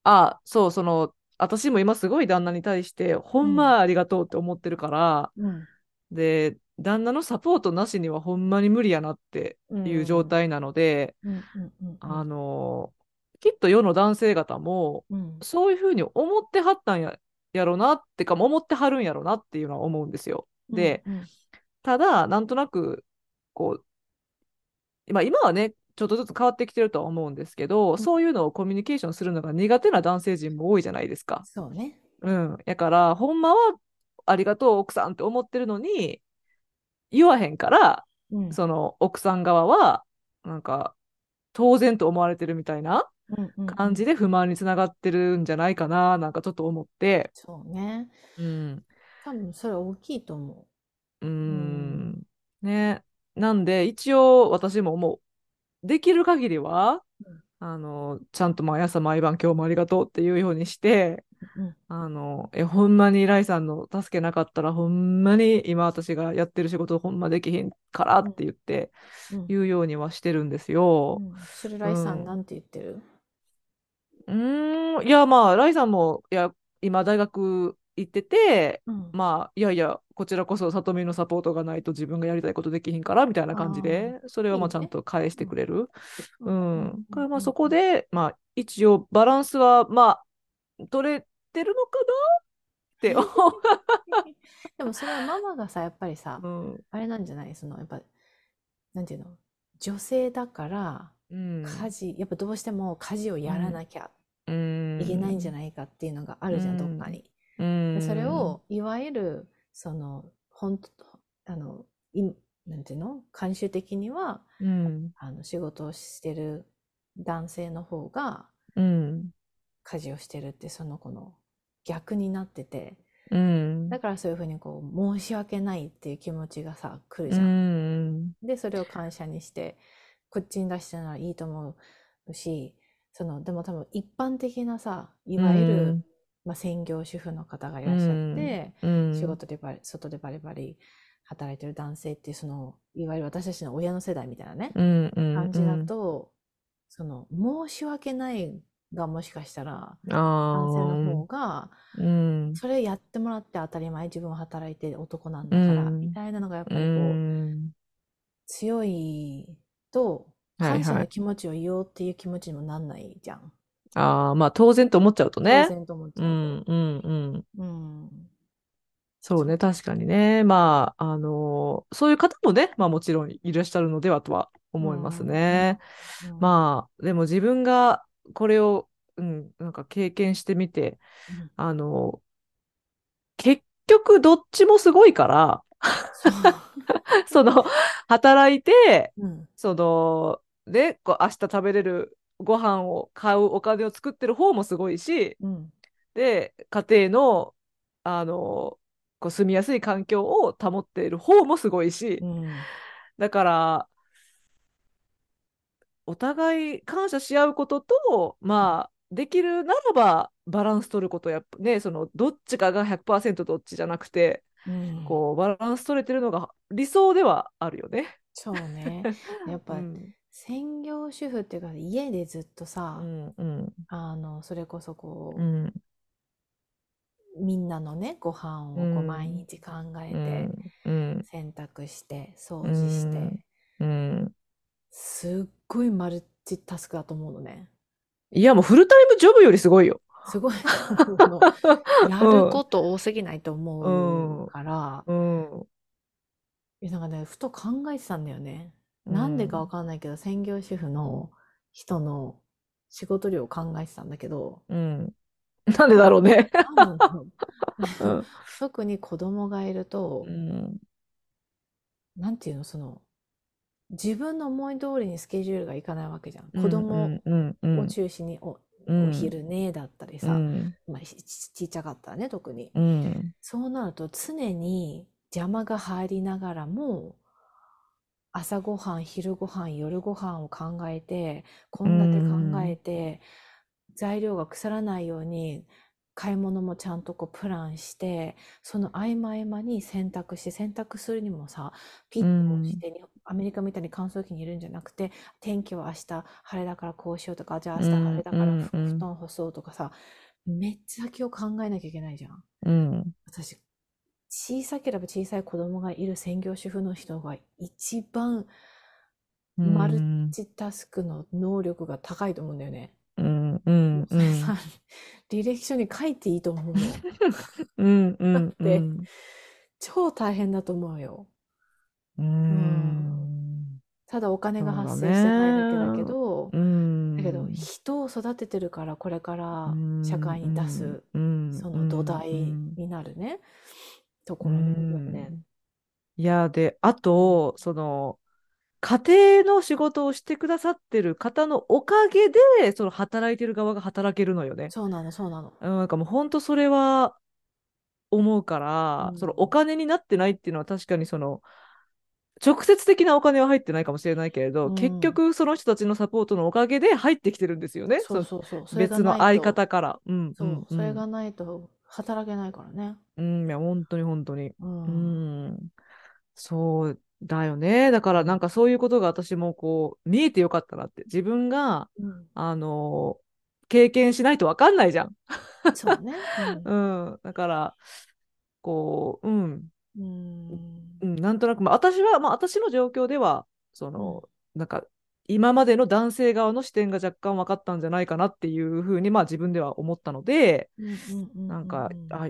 あ、そう、その、私も今すごい旦那に対して、ほんまありがとうって思ってるから、
うん。
で、旦那のサポートなしにはほんまに無理やなっていう状態なので、
うん。うん。うん。うん。
あの、きっと世の男性方も、
うん。
そういうふうに思ってはったんや、やろなってか、思ってはるんやろなっていうのは思うんですよ。で、
うん。
ただ、なんとなく、こう、まあ今はね、ちょっとずつ変わってきてるとは思うんですけど、
ん
そういうのをコミュニケーションするのが苦手な男性陣も多いじゃないですか。
そうね。
うん。やから、ほんまはありがとう、奥さんって思ってるのに、言わへんから、
うん
その奥さん側は、なんか、当然と思われてるみたいな感じで不満につながってるんじゃないかな、なんかちょっと思って、
そうね。
うん。
多分それ大きいと思
うーん。ね。なんで、一応私ももう、できる限りは、
うん。
あの、ちゃんと毎朝毎晩今日もありがとうっていうようにして、
うん
あの、え、ほんまにライさんの助けなかったら、ほんまに今私がやってる仕事ほんまできひんからって言って、
うん。
言うようにはしてるんですよ。
うん。それライさ
うん
ん。なんて言ってる？
うーん、いや、まあ、ライさんも、いや、今大学行ってて、
うん
まあ、いやいや、こちらこそ里見のサポートがないと自分がやりたいことできひんからみたいな感じで、それはまあちゃんと返してくれる。
う
うん。
ん
からまあそこで、まあ一応バランスは、まあ、取れてるのかなって思
でもそれはママがさ、やっぱりさ
う。、うん。
あれなんじゃない？その、やっぱ、なんていうの？女性だから、
うん。
家事、やっぱどうしても家事をやらなきゃ
うん。
いけないんじゃ
い
ないかっていうのがあるじゃんどっかに。
うん。
でそれを、いわゆる、その、本当あの、いなんていうの？慣習的には、
うん。
あの、仕事をしてる男性の方が
うん。
家事をしてるって、その子の逆になってて、
うん。
だからそういうふうにこう、申し訳ないっていう気持ちがさ、来る
う
じゃん。
ん。
で、それを感謝にして、口に出してならいいと思うし、その、でも多分一般的なさ、いわゆる、まあ、専業主婦の方がいらっしゃって、
うん、
仕事でバリ、外でバリバリ働いてる男性っていう、その、いわゆる私たちの親の世代みたいなね、
うん、うん、
感じだと、その、申し訳ないがもしかしたら、男性の
ー
方が、
うん、
それやってもらって当たり前、自分は働いて男なんだから、
うん。
みたいなのがやっぱ
う
りこう、
ん、
強いと、
はいはい。
感謝の気持ちを言おうっていう気持ちにもなんないじゃん。
ああ、まあ当然と思っちゃうとね
当。然と思っちゃう
うん、うん、うん。
と。うん。
そうね、確かにね。まあ、あのそういう方もね、まあもちろんいらっしゃるのではとは思いますね。
うん
まあ、でも自分がこれを、うん、なんか経験してみて、
うん
あの結局どっちもすごいから、
そ
の、働いて、
うん。
その、で、こう明日食べれるご飯を買うお金を作ってる方もすごいし、
うん。
で、家庭の、あの、こう住みやすい環境を保っている方もすごいし、
うん。
だから、お互い感謝し合うことと、まあ、できるならばバランス取ることやっぱね、そのどっちかが100%どっちじゃなくて、
うん。
こうバランス取れてるのが理想ではあるよね。
そうね。やっぱ、
うん
専業主婦っていうか、家でずっとさ、
うんうん。
あの、それこそこう、
うん。
みんなのね、ご飯をこう
うん
毎日考え
う
て、
んうん。
洗濯して、掃除して、
うん
すっごいマルチタスクだと思うのね。
いやもうフルタイムジョブよりすごいよ。
すごい。やること多すぎないと思うから、
うん。
いやなんかね、ふと考えてたんだよね。なんでかわかんないけど、専業主婦の人の仕事量を考えてたんだけど、
うん。なんでだろうね。
特に子供がいると
う、ん
なんていうの、その、自分の思い通りにスケジュールがいかないわけじゃん。
うん
子供を中心にお、昼ねだったり
う
さ、
ん
まあ、ちちっちゃかったらね、特に。
うん
そうなると常に邪魔が入りながらも、朝ごはん、昼ごはん、夜ごはんを考えて、献立考えて、材料が腐らないように、買い物もちゃんとこうプランして、その合間合間に洗濯して、洗濯するにもさ、ピッと押して、にアメリカみたいに乾燥機に入れるんじゃなくて、天気は明日晴れだからこうしようとか、じゃあ明日晴れだから布団干そうとかさ、めっちゃ先を考えなきゃいけないじゃん。
うん。
私、小さければ小さい子供がいる専業主婦の人が一番
うん
マルチタスクの能力が高いと思うんだよね。
うんうん
履歴書に書いていいと思うの。
うんうん
だって超大変だと思うよ。
うん。
ただお金が発生してないだけだけど、
うん
だけど人を育ててるからこれから社会に出す、
うん。
その土台
うん
になるね、ところだよね。
いや、で、あと、その、家庭の仕事をしてくださってる方のおかげで、その働いてる側が働けるのよね。
そうなの、そうなの。
うんなんかもう本当それは思うから、
うん
そのお金になってないっていうのは確かにその、直接的なお金は入ってないかもしれないけれど、
うん
結局その人たちのサポートのおかげで入ってきてるんですよね。
そうそうそう。
別の相方から。うん
そう、
うん
それがないと働けないからね。
うん、いや、本当に本当に。
う。
うんん、そうだよね。だからなんかそういうことが私もこう見えてよかったなって。自分が、
うん
あの経験しないと分かんないじゃん。
そうね。
うん、だから、こう、うん、
うん。
うん、なんとなく、まあ、私は、まあ、私の状況では、その、なんか、今までの男性側の視点が若干分かったんじゃないかなっていうふうに、まあ、自分では思ったので、
うん
なんか、
うん
あ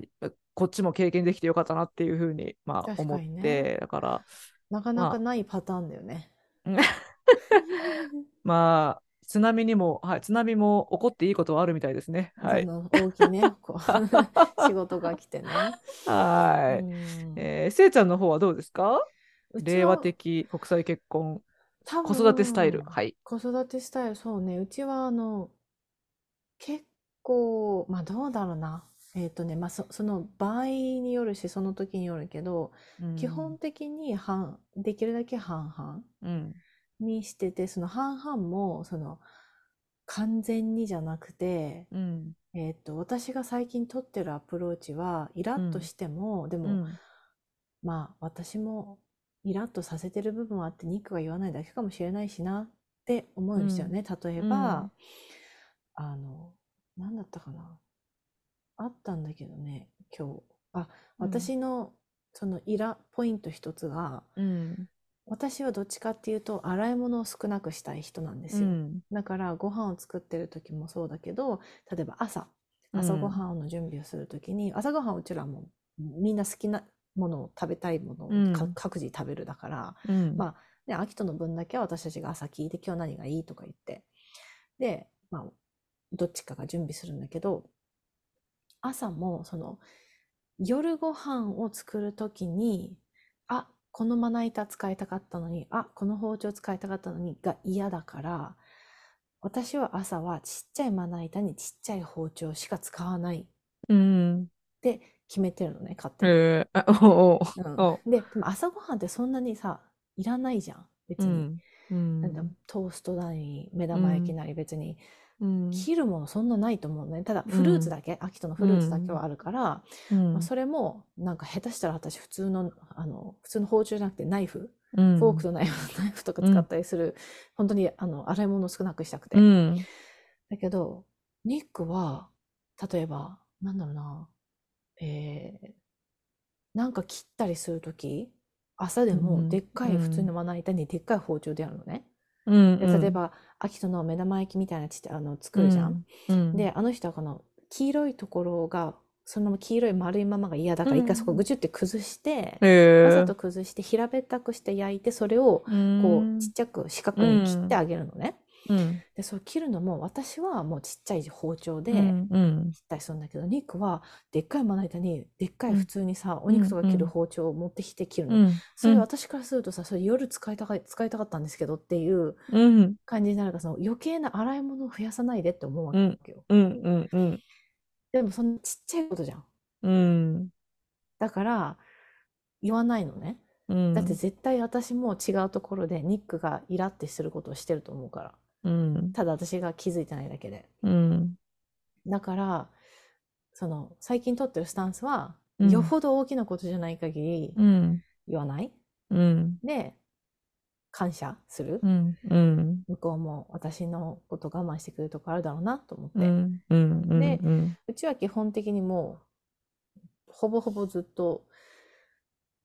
こっちも経験できてよかったなっていうふうに、まあ、
確
思っ
かにね
て、だから、
なかなかないパターンだよね。
まあ、津波にも、はい、津波も起こっていいことはあるみたいですね。はい。
その大きいね、こう 仕事が来てね。
はい。
うん
えー、せいちゃんの方はどうですか？令和的国際結婚、
多分
子育てスタイル。はい。
子育てスタイル、そうね。うちは、あの、結構、まあどうだろうな。えっとね、まあそ、その場合によるし、その時によるけど、基本的に半、できるだけ半々
うん。
にしてて、その半々も、その、完全にじゃなくて、
うん。
えっと、私が最近取ってるアプローチは、イラッとしても、でも、
うん。
まあ私もイラッとさせてる部分はあってニックが言わないだけかもしれないしなって思うんですよね。例えば、あの、何だったかな。あったんだけどね、今日。あ、
うん
私のそのイラポイント一つが、
うん。
私はどっちかっていうと洗い物を少なくしたい人なんですよ。
うん。
だからご飯を作ってる時もそうだけど、例えば朝、
うん
朝ごはんの準備をする時に、朝ごはんうちらもみんな好きなものを食べたいものをか
うん。
各自食べるだから、
うん。
まあ、で、秋人の分だけは私たちが朝聞いて今日何がいいとか言って、で、まあ、どっちかが準備するんだけど、朝もその夜ご飯を作るときに、あ、このまな板使いたかったのに、あ、この包丁使いたかったのにが嫌だから、私は朝はちっちゃいまな板にちっちゃい包丁しか使わない決めてるのね、勝手に。
えー、あおうおう
うん
おう
で、でも朝ごはんってそんなにさ、いらないじゃん、別に。
うん。うん。
なんだトーストなり、目玉焼きなり別に、
うん。
切るものそんなないと思うね。ただ、
うん
フルーツだけ、秋とのフルーツだけはあるから、
うん
まあ、それも、なんか下手したら私普通の、あの、普通の包丁じゃなくてナイフ、
うん
フォークとナイフ、ナイフとか使ったりする、本当に、あの、洗い物を少なくしたくて。
うん。
だけど、ニックは、例えば、なんだろうな、えー、なんか切ったりするとき、朝で
うん
もでっかい
うん
普通のまな板にでっかい包丁でやるのね。
うん。
で例えば、秋人の目玉焼きみたいなちあの作るじゃん。
うん。
で、あの人はこの黄色いところが、その黄色い丸いままが嫌だから、
うん
一回そこぐちゅって崩して、
えー、
わざと崩して平べったくして焼いて、それをこうちっちゃく四角に切ってあげるのね。
うん。
で、そう切るのも私はもうちっちゃい包丁で
うん。うん。
切ったりするんだけど、ニックはでっかいまな板にでっかい普通にさ、お肉とか切る包丁を持ってきて切るの。
うん。
それ私からするとさ、それ夜使いたか使いたかったんですけどっていう
うん。
感じになるから、その余計な洗い物を増やさないでって思うわけよ。
うん。うん。うん。
でもそんなちっちゃいことじゃん。
うん。
だから言わないのね。
うん。
だって絶対私も違うところでニックがイラってすることをしてると思うから。
うん。
ただ私が気づいてないだけで。
うん。
だから、その最近取ってるスタンスは、
うん
よほど大きなことじゃない限り
うん。
言わない？
うん。
で、感謝する？
うん。うん。
向こうも私のこと我慢してくれるとこあるだろうなと思って。
うん。うん。
で
うん。
うちは基本的にもう、ほぼほぼずっと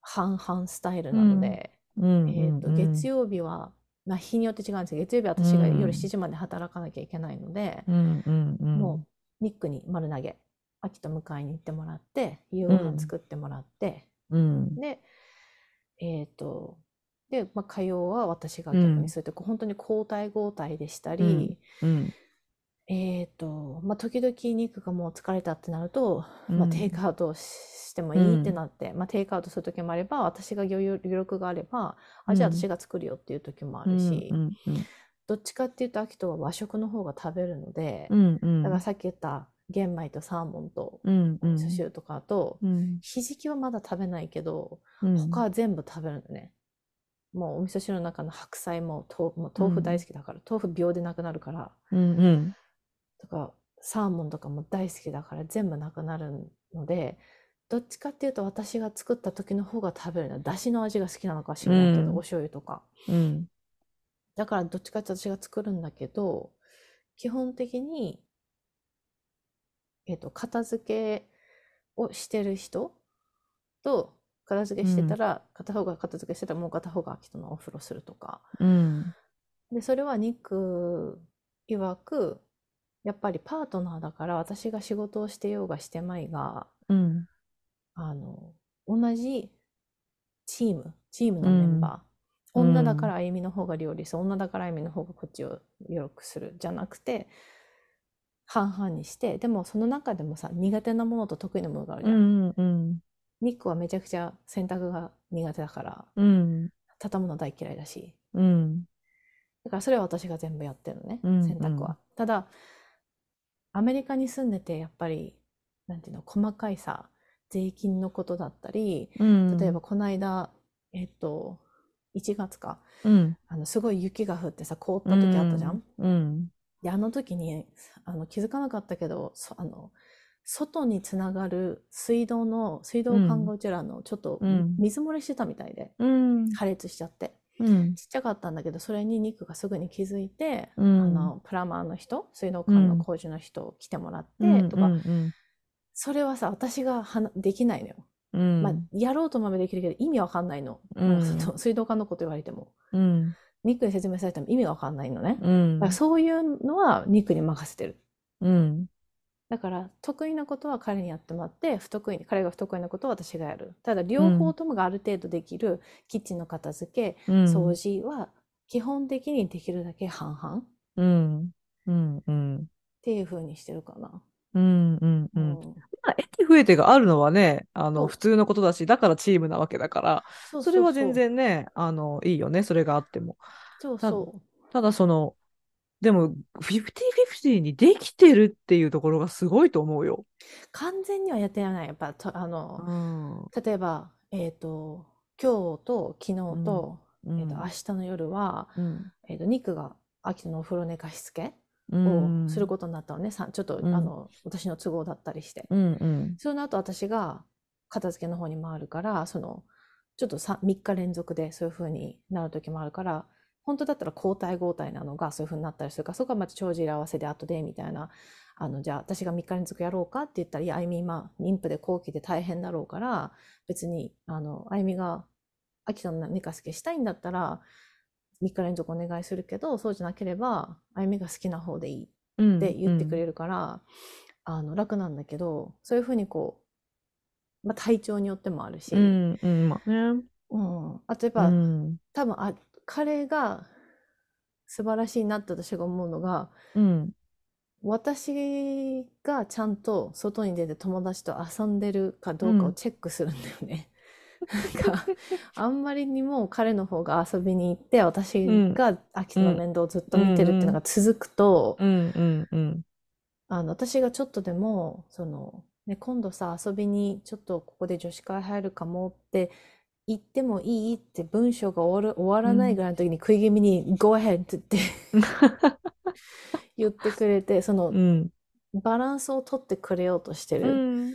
半々スタイルなので、
うん。
えっと、月曜日は、まあ、日によって違うんですけど、月曜日は私が
うん
夜7時まで働かなきゃいけないので。もう、ニックに丸投げ、秋と迎えに行ってもらって、夕ご飯作ってもらって、
うん。
で、えっと、で、まあ、火曜は私が逆にそうやって、本当に交代交代でしたり、
うん。
えっと、まあ、時々ニックがもう疲れたってなると、まあ、
うん
テイクアウトしてもいいってなって、まあ、テイクアウトする時もあれば、私が余裕余力があれば、あ、じゃあ
うん
私が作るよっていう時もあ
うん。
るし、
うん。
どっちかっていうと、アキトは和食の方が食べるので。だからさっき言った玄米とサーモンと
うん。うん。
味噌汁とかと、
うん。
ひじきはまだ食べないけど、
うん。
他は全部食べるのね。もうお味噌汁の中の白菜も豆もう豆腐大好きだから、豆腐秒でなくなるから、
うんうん。
とかサーモンとかも大好きだから全部なくなるので、どっちかっていうと私が作った時の方が食べるのは出汁の味が好きなのかしら
うん
お醤油とか。
うん。
だからどっちかって私が作るんだけど、基本的に、えっと、片付けをしてる人と、片付けしてたら、片方が片付けしてたらもう片方が秋人のお風呂するとか。
うん。
で、それはニック曰く、やっぱりパートナーだから私が仕事をしてようがしてまいが、
うん。
あの、同じチーム、チームのメンバー。
うん
女だからあゆみの方が料理する、女だからあゆみの方がこっちをよくする、じゃなくて、半々にして、でもその中でもさ、苦手なものと得意なものがあるじ
う
ゃん。
ん。うん。
ニックはめちゃくちゃ洗濯が苦手だから、
うん。
畳むの大嫌いだし。
うん。
だからそれは私が全部やってるのね、
うん
洗濯は。
うん
ただ、アメリカに住んでて、やっぱり、なんていうの、細かいさ、税金のことだったり、
うん。
例えばこの間、えっと、1月か、
うん。
あの、すごい雪が降ってさ、凍った時あったじゃん？
うん。
で、あの時に、あの、気づかなかったけど、そあの、外につながる水道の、水道管がうちらの、ちょっと
うん
水漏れしてたみたいで、
うん。
破裂しちゃって。
うん。
ちっちゃかったんだけど、それにニックがすぐに気づいて、
うん
あの、プラマーの人、水道管の工事の人来てもらって、とか、
うん。
それはさ、私がはなできないのよ。
うん。
まあ、やろうと思えばできるけど、意味わかんないの。水道管のこと言われても。
うん。
ニックに説明されても意味わかんないのね。
うん
だからそういうのはニックに任せてる。
うん。
だから得意なことは彼にやってもらって不得意彼が不得意なことは私がやるただ両方ともがある程度できるキッチンの片付け、
うん。
掃除は基本的にできるだけ半々っ
うん。うん。うん。
ていう風にしてるかな。
うん。うん。う。
うんん
まあ、得て増えてがあるのはね、あの、普通のことだし、だからチームなわけだから、
そう
それは全然ね、あの、いいよね、それがあっても。
そうそう
ただその、でも、50-50にできてるっていうところがすごいと思うよ。
完全にはやってないやっぱとあの、
ん。
例えばえっ、と今日と昨日と,、
うん
えー、と明日の夜は、
うん。
えー、とニックが秋のお風呂寝かしつけ
う
を
ん
することになったのね、さちょっと、
うん
あの私の都合だったりして。
うんうん。
その後私が片付けの方に回るから、その、ちょっと 3, 3日連続でそういう風になる時もあるから、本当だったら交代交代なのがそういう風になったりするから、そこはまた帳尻合わせで後でみたいな、あの、じゃあ私が3日連続やろうかって言ったら、いや、あゆみ今、妊婦で後期で大変だろうから、別に、あの、あゆみが、秋田の寝かしつけしたいんだったら、3日連続お願いするけど、そうじゃなければ、あゆみが好きな方でいいって言ってくれるから、あの楽なんだけどそういうふうにこう、まあ、体調によってもあるし、
うんうん。まあね。
うんあとやっぱ、
うん。
多分あ彼が素晴らしいなって私が思うのが
うん。
私がちゃんと外に出て友達と遊んでるかどうかをチェックするんだよね。なんかあんまりにも彼の方が遊びに行って私が秋田の面倒をずっと見てるっていうのが続くと、
うんうんうん。
あの、私がちょっとでも、その、ね、今度さ、遊びにちょっとここで女子会入るかもって言ってもいいって文章が終わる、終わらないぐらいの時に食い気味に Go ahead って言って言ってくれて、その
うん。
バランスを取ってくれようとして
う
る。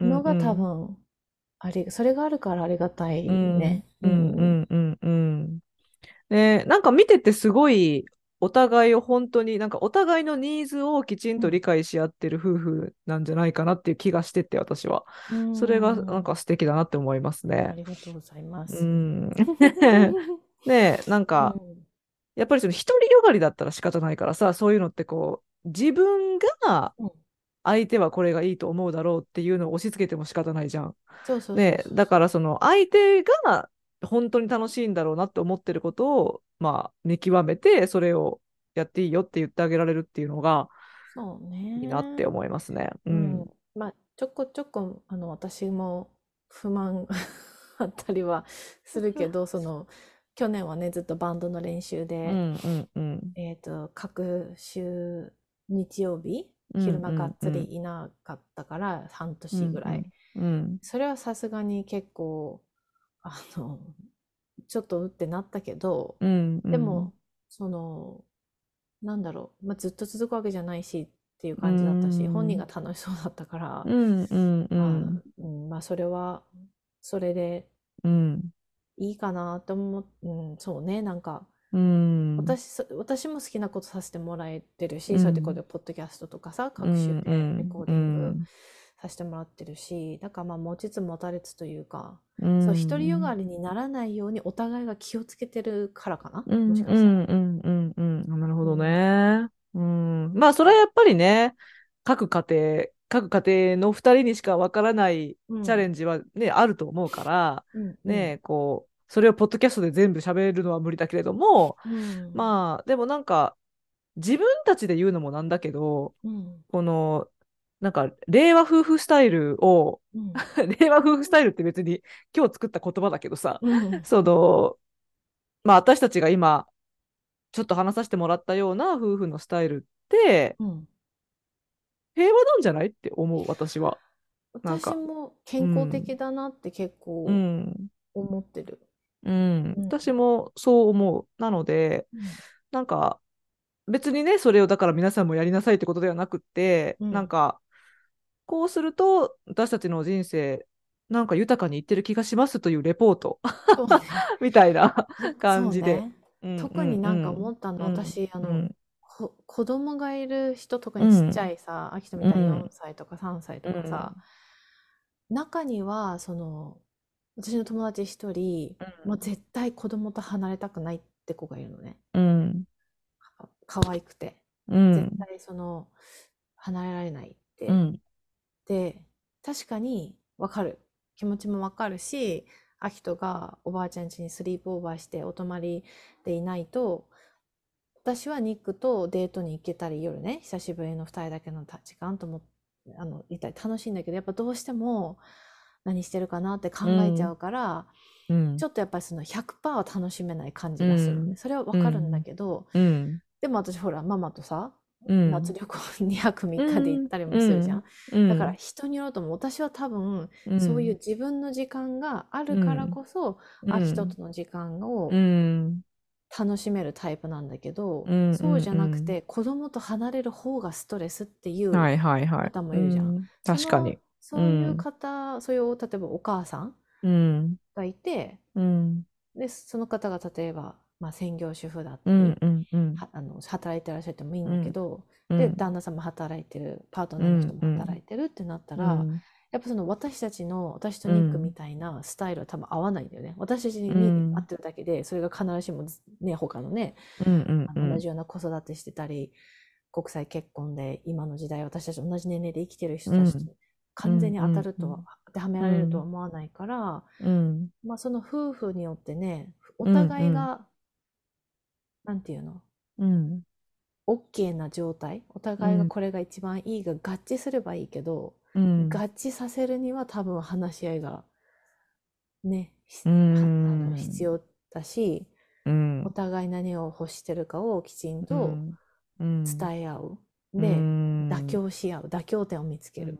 のが多分、あり、それがあるからありがたいね。
うん。うん。うん。うん。ね、なんか見ててすごいお互いを本当になんかお互いのニーズをきちんと理解し合ってる夫婦なんじゃないかなっていう気がしてて私は。
うん
それがなんか素敵だなって思います
あ
ね。
りがとうございます。
うん。ねなんかやっぱりその独りよがりだったら仕方ないからさ、そういうのってこう自分が
うん
相手はこれがいいと思うだろうっていうのを押し付けても仕方ないじゃん。
そうそうそう
ね、だからその相手が本当に楽しいんだろうなって思ってることを、まあ、見極めて、それをやっていいよって言ってあげられるっていうのが
そうね。
いいなって思いますね。う
うんん。まあ、ちょこちょこ、あの、私も不満 あったりはするけど、その、去年はね、ずっとバンドの練習で、
うんうんうん。
えっと、各週日曜日、
うん
昼間がっつ
うんうん
りいなかったから、半年ぐらい。
うん
それはさすがに結構、あの、ちょっとうってなったけど、
うんうん。
でも、その、なんだろう、まあ、ずっと続くわけじゃないしっていう感じだったし、
うん。
本人が楽しそうだったから、
うんうんう
まあ
ん
うんまあ、それは、それで
うん。
いいかなと思う、うん、そうね、なんか、
うん。
私、そ私も好きなことさせてもらえてるし、
うん。
そうやってこうやってポッドキャストとかさ、各種で
うん
レコーディングさせてもらってるし、だからまあ持ちつ持たれつというか、
うん。
そう、独りよがりにならないようにお互いが気をつけてるからかな、
うん
もしかしたら。
うんうんうんうん。なるほどね。うん。まあ、それはやっぱりね、各家庭、各家庭の二人にしかわからない
うん。
チャレンジはね、あると思うから、
うん。
ね、こう、それをポッドキャストで全部喋るのは無理だけれども、
うん。
まあ、でもなんか、自分たちで言うのもなんだけど、
うん。
この、なんか、令和夫婦スタイルを、
うん
令和夫婦スタイルって別に今日作った言葉だけどさ、
うん
その、まあ私たちが今、ちょっと話させてもらったような夫婦のスタイルって、
うん
平和なんじゃないって思う、私は。
私も健康的だなって結構
うん。
思ってる。
うん。
うん
私もそう思う。なので、なんか、別にね、それをだから皆さんもやりなさいってことではなくって、
うん
なんか、こうすると私たちの人生、なんか豊かにいってる気がしますというレポート。みたいな 感じで。
そうね。
うん
特になんか思ったの、
うん
私あの、
うん。
こ子供がいる人とかにちっちゃいさ、秋人みたいに
うん。
4歳とか3歳とかさ、中にはその私の友達一人、
うん。
もう絶対子供と離れたくないって子がいるのね。
うん。
か可愛くて、
うん。
絶対その離れられないって、
うん。
で確かに分かる。気持ちも分かるし秋人がおばあちゃん家にスリープオーバーしてお泊まりでいないと私はニックとデートに行けたり夜ね久しぶりの2人だけの時間ともあのいたり楽しいんだけどやっぱどうしても何してるかなって考えちゃうから、
うん。
ちょっとやっぱりその100%は楽しめない感じがするのね、
うん。
それは分かるんだけど、
うん。
でも私ほらママとさ、
うん。
夏旅行2泊3日で行ったりもするじゃん、
うん。
だから人によると思う。私は多分、
うん。
そういう自分の時間があるからこそ、
うん。
秋人との時間を
うん。
楽しめるタイプなんだけど、
うん
そうじゃなくて、子供と離れる方がストレスっていう、
はいはいはい。
方もいるじゃん。
うん。確かに。
そういう方、そういう例えばお母さん
うん。
がいて
うん。
でその方が例えば、まあ、専業主婦だったり、
うん。うん。
あの働いてらっしゃってもいいんだけど、
うん
で旦那さんも働いてるパートナーの人も働いてるってなったら、
うん
やっぱその私たちの私とニックみたいなスタイルは多分合わないんだよね。私たちに
うん
合ってるだけで、それが必ずしもね、他のね、
うん。うん
あの同じような子育てしてたり、国際結婚で今の時代私たち同じ年齢で生きてる人たち
うん
と完全に当たるとは、
うん
当てはめられるとは思わないから、
うん。
まあその夫婦によってね、お互いが、なんていうの？
うん。
OK な状態？お互いがこれが一番いいが合致すればいいけど、
うん。
合致させるには多分話し合いがね、ひ
うん
必要だし、
うん
お互い何を欲してるかをきちんと
うん
伝え合う。
う
で、
ん
妥協し合う。妥協点を見つける。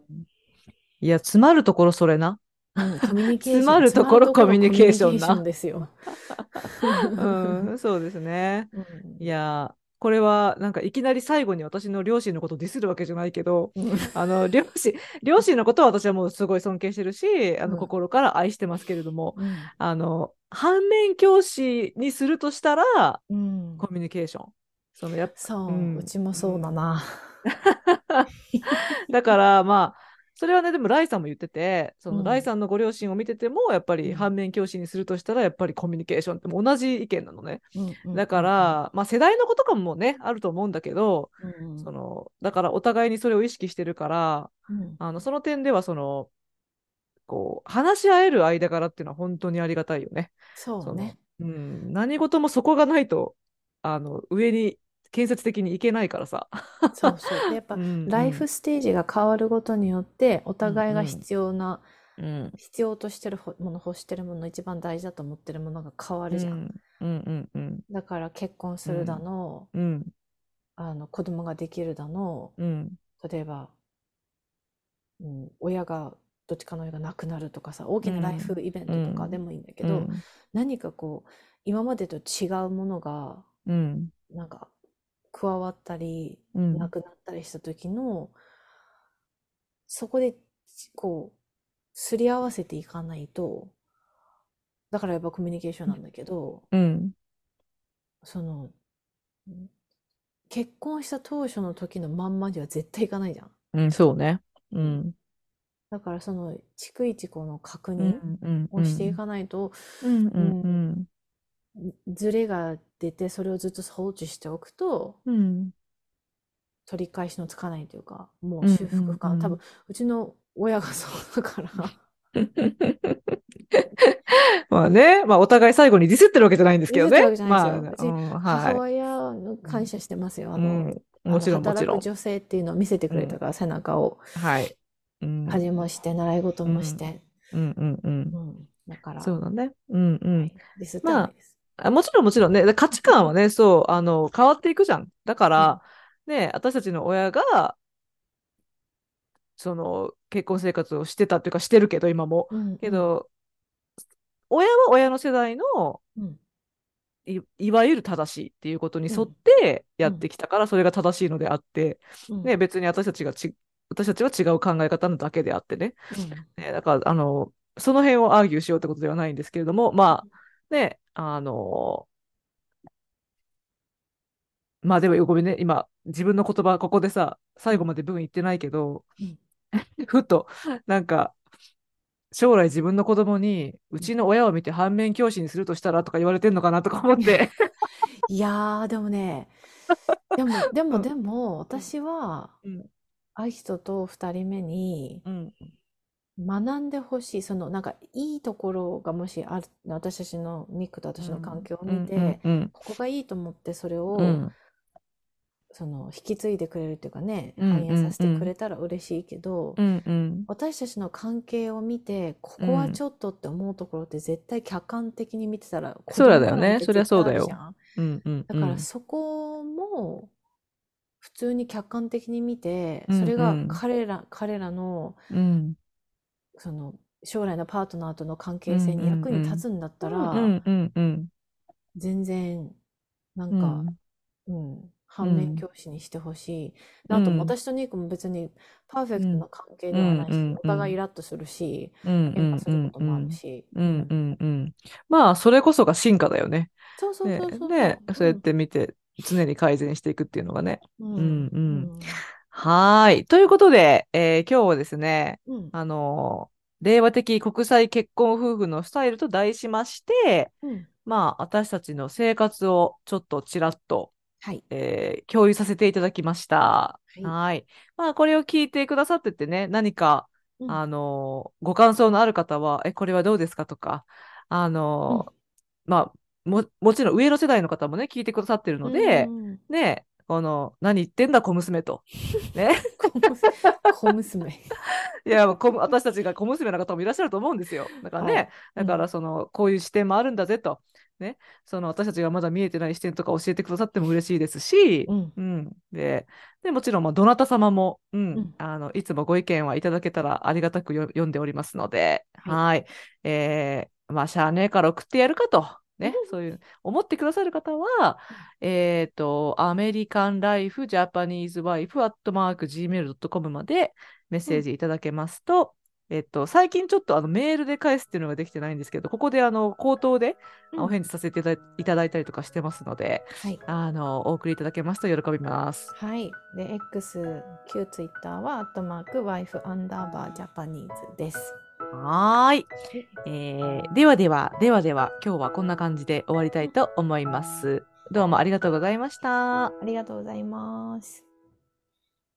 いや、詰まるところそれな。
うんコミュニケーション。
詰まるところコミュニケーションな
ですよ。
うん、そうですね。
うん
いや、これはなんかいきなり最後に私の両親のことをディスるわけじゃないけど、
うん
あの両親両親のことは私はもうすごい尊敬してるし、あの
うん
心から愛してますけれども、
うん
あの反面教師にするとしたら
うん
コミュニケーション。そのやっ
そう、
う
うんちもそうだな。
だからまあそれはねでもライさんも言っててその、
うん
ライさんのご両親を見ててもやっぱり
うん
反面教師にするとしたらやっぱりコミュニケーションって同じ意見なのね。
うんうん
だから、まあ世代のことかもねあると思うんだけど、
うん
そのだからお互いにそれを意識してるから
うん
あのその点ではそのこう話し合える間柄っていうのは本当にありがたいよね。
そうね。
うん、何事もそこがないとあの上に建設的にいけないからさ。
そうそう。でやっぱ、
うん
ライフステージが変わることによって、お互いが
うんうん
必要な、
うん
必要としてるほもの、欲してるもの、一番大事だと思ってるものが変わるじゃん。
うんうんうん
だから結婚するだの、
うん
あの子供ができるだの、
うん。
例えば、うん、親がどっちかの親が亡くなるとかさ大きなライフイベントとかでもいいんだけど、
うん。
何かこう今までと違うものが
うん。
なんか加わったり
うん。
なくなったりした時のそこでこうすり合わせていかないとだからやっぱコミュニケーションなんだけど
うん。
そのん結婚した当初の時のまんまでは絶対いかないじゃん。
うんそうね。うん。
だからその逐一この確
う
認
んうん
をしていかないと、
うん。うん
ズレが出てそれをずっと放置しておくと
うん。
取り返しのつかないというかも
う
うん修復か、
うんうん。
多分うちの親がそうだから。
まあね、まあお互い最後にディスってるわけじゃないんですけどね。
ディスってるわけじゃないですよ。
まあ、うん
母
は
親の感謝してますよ、
い。
あの、
うん、もちろんもちろん。
働く。女性っていうのを見せてくれたから、背中を。
はい。うん、
恥もして習い事もして、
うん。うんう。
うん。ん。だから。
そうだね。うんうん。
はい。ディスってはないです、
あもちろんもちろんね、で価値観はね、そう、あの、変わっていくじゃん。だから、ね、私たちの親が、その、結婚生活をしてたっていうか、してるけど、今も。
うん
けど、親は親の世代の、
うん。
いいわゆる正しいっていうことに沿ってやってきたから、それが正しいのであって、
うん。
ね、別に私たちがち、私たちは違う考え方なだけであってね。
うん。
ねだから、あの、その辺をアーギューしようってことではないんですけれども、まあ、ね、あの、まあでもごめんね、今、自分の言葉、ここでさ、最後まで文言ってないけど、
うん。
ふと、なんか、将来自分の子供に、うちの親を見て反面教師にするとしたらとか言われてんのかなとか思って。
いやーでもねでもでも
うん。
でも私は
うん、
アキトと2人目に
うん、
学んでほしい。そのなんかいいところがもしある私たちのニックと私の関係を見て、
うん、
ここがいいと思ってそれを、
うん、
その引き継いでくれるっていうかね、
うん
反映させてくれたら嬉しいけど、
うん、うん、
私たちの関係を見てここはちょっとって思うところって絶対客観的に見てたら子
そうだ
供
よね。そりゃそうだよ。うん、うん、
だからそこも普通に客観的に見て、
うん
それが
うん
彼ら、彼らの
うん、
その将来のパートナーとの関係性に役に立つんだったら、
うん、うん、うん、
全然なんか、
うん、
うん、反面教師にしてほしい。であと
うん。
私とニークも別にパーフェクトな関係ではないし、
うん。うん。うん
お互いイラッとするし、
うん、
喧嘩することもあるし。
うん、うん、うん。まあ、それこそが進化だよね。
そうそう
ね
そうそう。
ね、そうやって見て、常に改善していくっていうのがね。
うん、
うん。
うん。
はーい。ということで、えー今日はですね、
うん。
あのー令和的国際結婚夫婦のスタイルと題しまして、
うん
まあ、私たちの生活をちょっとちらっと、
はい。
えー共有させていただきました。
い
はい。まあ、これを聞いてくださっててね、何か、
うん
あのーご感想のある方は、え、これはどうですかとか、あのーまあ、も、もちろん上の世代の方もね、聞いてくださってるので、
うんうん
ね、この、何言ってんだ、小娘と。ね。
小娘。
いや、こ私たちが小娘な方もいらっしゃると思うんですよ。だからね、
はい
だからその、こういう視点もあるんだぜと。ね。その、私たちがまだ見えてない視点とか教えてくださっても嬉しいですし、
うん
うん。で、で、もちろん、まあ、どなた様も、うん、
うん
あの、いつもご意見はいただけたらありがたくよ読んでおりますので、
はい
はい。えー、まあ、しゃあねえから送ってやるかと。ね、そういう、思ってくださる方は、えっ、と、アメリカンライフジャパニーズワイフアットマーク Gmail.com までメッセージいただけますと、えっと、最近ちょっとあのメールで返すっていうのができてないんですけど、ここであの口頭で
うん
お返事させていただいいたりとかしてますので、
はい。
あの、お送りいただけますと喜びます。
はい。で、X、旧 Twitter は、アットマーク、ワイフアンダーバージャパニーズです。
はーい。えーではでは、ではでは、今日はこんな感じで終わりたいと思います。どうもありがとうございました。
ありがとうございます。